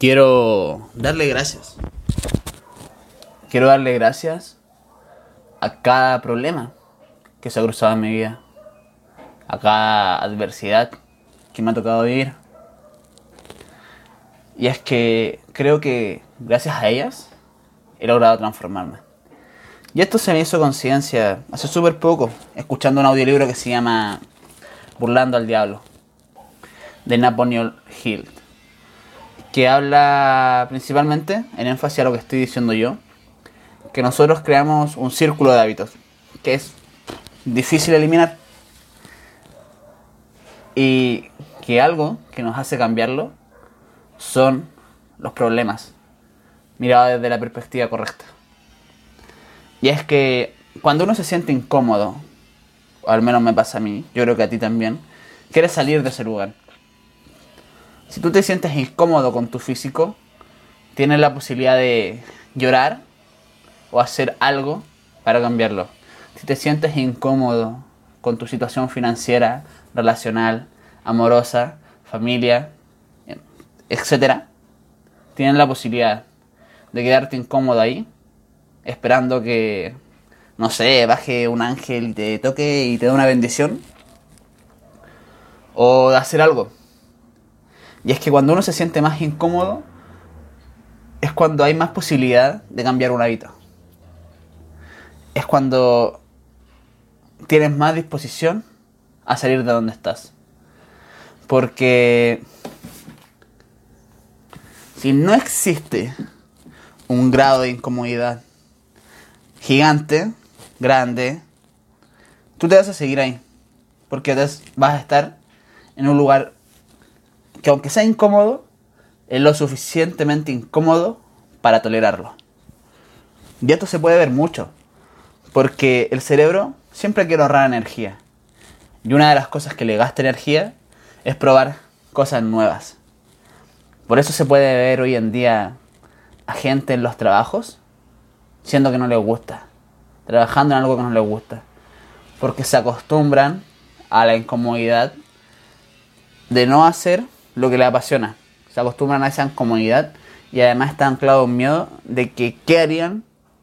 Quiero darle gracias. Quiero darle gracias a cada problema que se ha cruzado en mi vida, a cada adversidad que me ha tocado vivir. Y es que creo que gracias a ellas he logrado transformarme. Y esto se me hizo conciencia hace súper poco, escuchando un audiolibro que se llama Burlando al Diablo, de Napoleon Hill que habla principalmente, en énfasis a lo que estoy diciendo yo, que nosotros creamos un círculo de hábitos, que es difícil eliminar, y que algo que nos hace cambiarlo son los problemas, mirado desde la perspectiva correcta. Y es que cuando uno se siente incómodo, o al menos me pasa a mí, yo creo que a ti también, quieres salir de ese lugar si tú te sientes incómodo con tu físico, tienes la posibilidad de llorar o hacer algo para cambiarlo. Si te sientes incómodo con tu situación financiera, relacional, amorosa, familia, etc., tienes la posibilidad de quedarte incómodo ahí, esperando que, no sé, baje un ángel y te toque y te dé una bendición, o de hacer algo y es que cuando uno se siente más incómodo, es cuando hay más posibilidad de cambiar un hábito. Es cuando tienes más disposición a salir de donde estás. Porque si no existe un grado de incomodidad gigante, grande, tú te vas a seguir ahí. Porque vas a estar en un lugar que aunque sea incómodo, es lo suficientemente incómodo para tolerarlo. Y esto se puede ver mucho, porque el cerebro siempre quiere ahorrar energía. Y una de las cosas que le gasta energía es probar cosas nuevas. Por eso se puede ver hoy en día a gente en los trabajos siendo que no les gusta, trabajando en algo que no les gusta, porque se acostumbran a la incomodidad de no hacer lo que le apasiona. Se acostumbran a esa incomodidad y además está anclado un miedo de que qué harían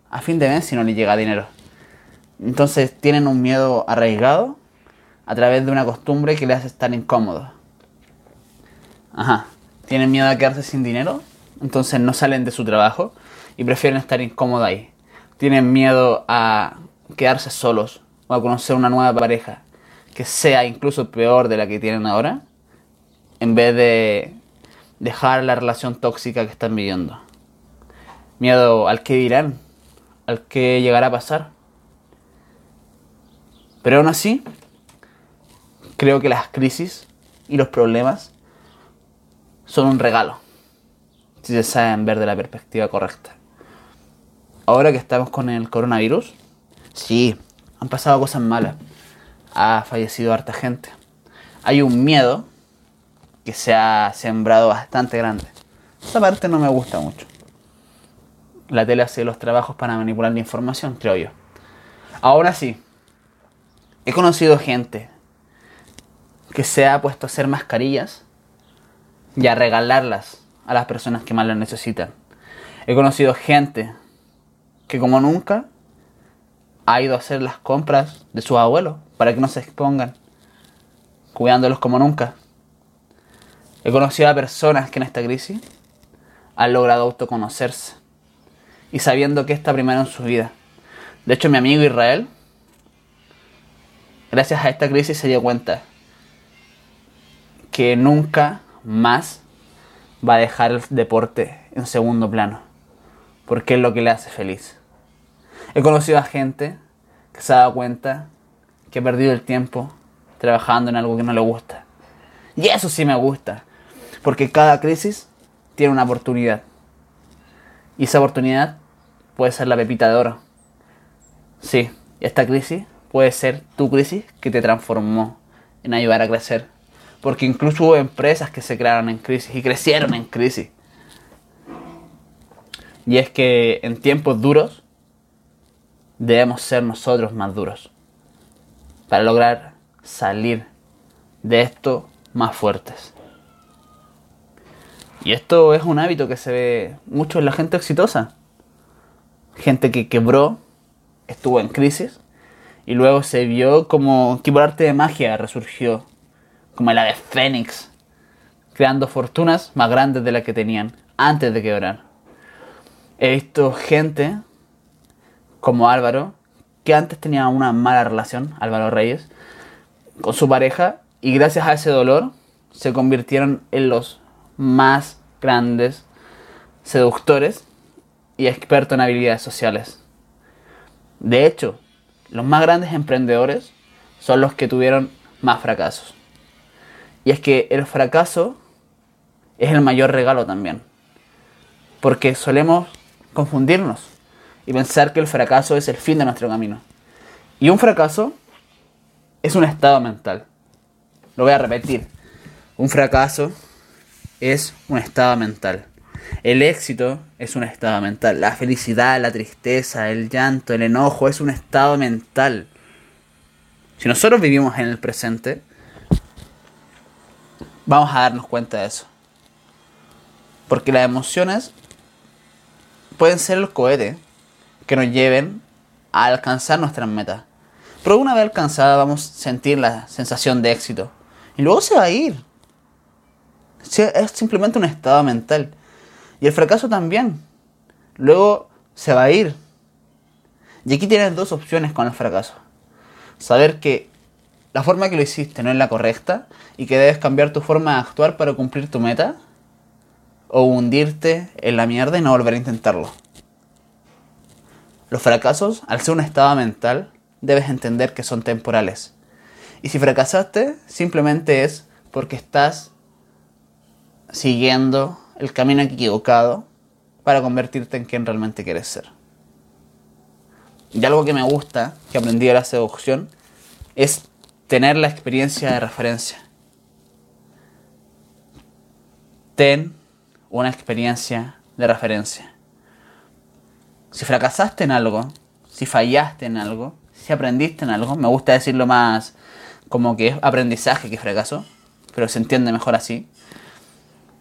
a fin de mes si no les llega dinero. Entonces tienen un miedo arraigado a través de una costumbre que les hace estar incómodos. Ajá. Tienen miedo a quedarse sin dinero, entonces no salen de su trabajo y prefieren estar incómodos ahí. Tienen miedo a quedarse solos o a conocer una nueva pareja que sea incluso peor de la que tienen ahora en vez de dejar la relación tóxica que están viviendo. Miedo al que dirán, al que llegará a pasar. Pero aún así, creo que las crisis y los problemas son un regalo, si se saben ver de la perspectiva correcta. Ahora que estamos con el coronavirus, sí, han pasado cosas malas. Ha fallecido harta gente. Hay un miedo que se ha sembrado bastante grande. Esa parte no me gusta mucho. La tele hace los trabajos para manipular la información, creo yo. Ahora sí, he conocido gente que se ha puesto a hacer mascarillas y a regalarlas a las personas que más las necesitan. He conocido gente que como nunca ha ido a hacer las compras de sus abuelos para que no se expongan, cuidándolos como nunca. He conocido a personas que en esta crisis han logrado autoconocerse y sabiendo que está primero en su vida. De hecho, mi amigo Israel, gracias a esta crisis, se dio cuenta que nunca más va a dejar el deporte en segundo plano, porque es lo que le hace feliz. He conocido a gente que se ha dado cuenta que ha perdido el tiempo trabajando en algo que no le gusta. Y eso sí me gusta. Porque cada crisis tiene una oportunidad. Y esa oportunidad puede ser la pepita de oro. Sí, esta crisis puede ser tu crisis que te transformó en ayudar a crecer. Porque incluso hubo empresas que se crearon en crisis y crecieron en crisis. Y es que en tiempos duros debemos ser nosotros más duros para lograr salir de esto más fuertes. Y esto es un hábito que se ve mucho en la gente exitosa. Gente que quebró, estuvo en crisis y luego se vio como que por arte de magia resurgió, como la de Fénix, creando fortunas más grandes de las que tenían antes de quebrar. He visto gente como Álvaro, que antes tenía una mala relación, Álvaro Reyes, con su pareja y gracias a ese dolor se convirtieron en los más grandes seductores y expertos en habilidades sociales. De hecho, los más grandes emprendedores son los que tuvieron más fracasos. Y es que el fracaso es el mayor regalo también. Porque solemos confundirnos y pensar que el fracaso es el fin de nuestro camino. Y un fracaso es un estado mental. Lo voy a repetir. Un fracaso es un estado mental. El éxito es un estado mental. La felicidad, la tristeza, el llanto, el enojo es un estado mental. Si nosotros vivimos en el presente, vamos a darnos cuenta de eso. Porque las emociones pueden ser el cohete que nos lleven a alcanzar nuestras metas. Pero una vez alcanzada vamos a sentir la sensación de éxito. Y luego se va a ir. Es simplemente un estado mental. Y el fracaso también. Luego se va a ir. Y aquí tienes dos opciones con el fracaso. Saber que la forma que lo hiciste no es la correcta y que debes cambiar tu forma de actuar para cumplir tu meta. O hundirte en la mierda y no volver a intentarlo. Los fracasos, al ser un estado mental, debes entender que son temporales. Y si fracasaste, simplemente es porque estás siguiendo el camino equivocado para convertirte en quien realmente quieres ser. Y algo que me gusta, que aprendí de la seducción, es tener la experiencia de referencia. Ten una experiencia de referencia. Si fracasaste en algo, si fallaste en algo, si aprendiste en algo, me gusta decirlo más como que es aprendizaje que fracaso, pero se entiende mejor así.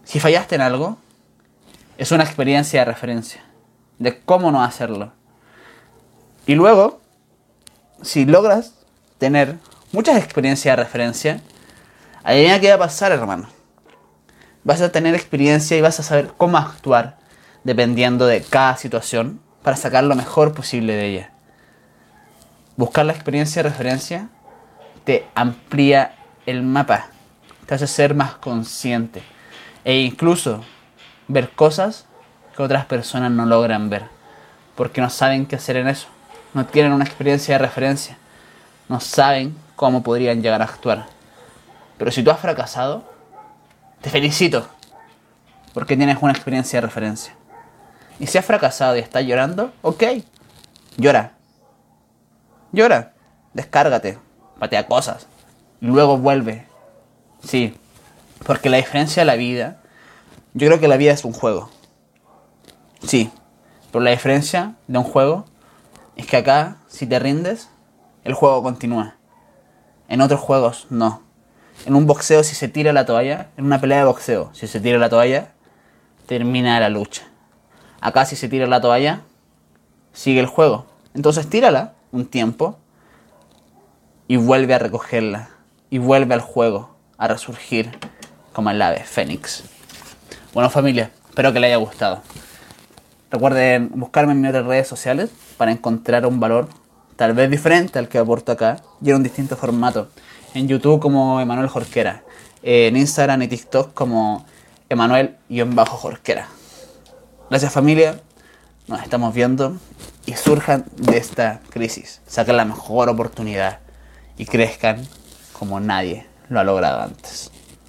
Si fallaste en algo, es una experiencia de referencia de cómo no hacerlo. Y luego, si logras tener muchas experiencias de referencia, adivina qué va a pasar, hermano. Vas a tener experiencia y vas a saber cómo actuar dependiendo de cada situación para sacar lo mejor posible de ella. Buscar la experiencia de referencia te amplía el mapa, te hace ser más consciente e incluso ver cosas que otras personas no logran ver, porque no saben qué hacer en eso, no tienen una experiencia de referencia, no saben cómo podrían llegar a actuar. Pero si tú has fracasado, te felicito, porque tienes una experiencia de referencia. Y si has fracasado y estás llorando, ok, llora. Llora, descárgate, patea cosas, y luego vuelve. Sí, porque la diferencia de la vida, yo creo que la vida es un juego. Sí, pero la diferencia de un juego es que acá, si te rindes, el juego continúa. En otros juegos, no. En un boxeo, si se tira la toalla, en una pelea de boxeo, si se tira la toalla, termina la lucha. Acá, si se tira la toalla, sigue el juego. Entonces, tírala un tiempo y vuelve a recogerla. Y vuelve al juego a resurgir como el ave fénix. Bueno familia, espero que les haya gustado. Recuerden buscarme en mis otras redes sociales para encontrar un valor tal vez diferente al que aporto acá y en un distinto formato. En YouTube como Emanuel Jorquera, en Instagram y TikTok como Emanuel-Jorquera. Gracias familia, nos estamos viendo y surjan de esta crisis, saquen la mejor oportunidad y crezcan como nadie lo ha logrado antes.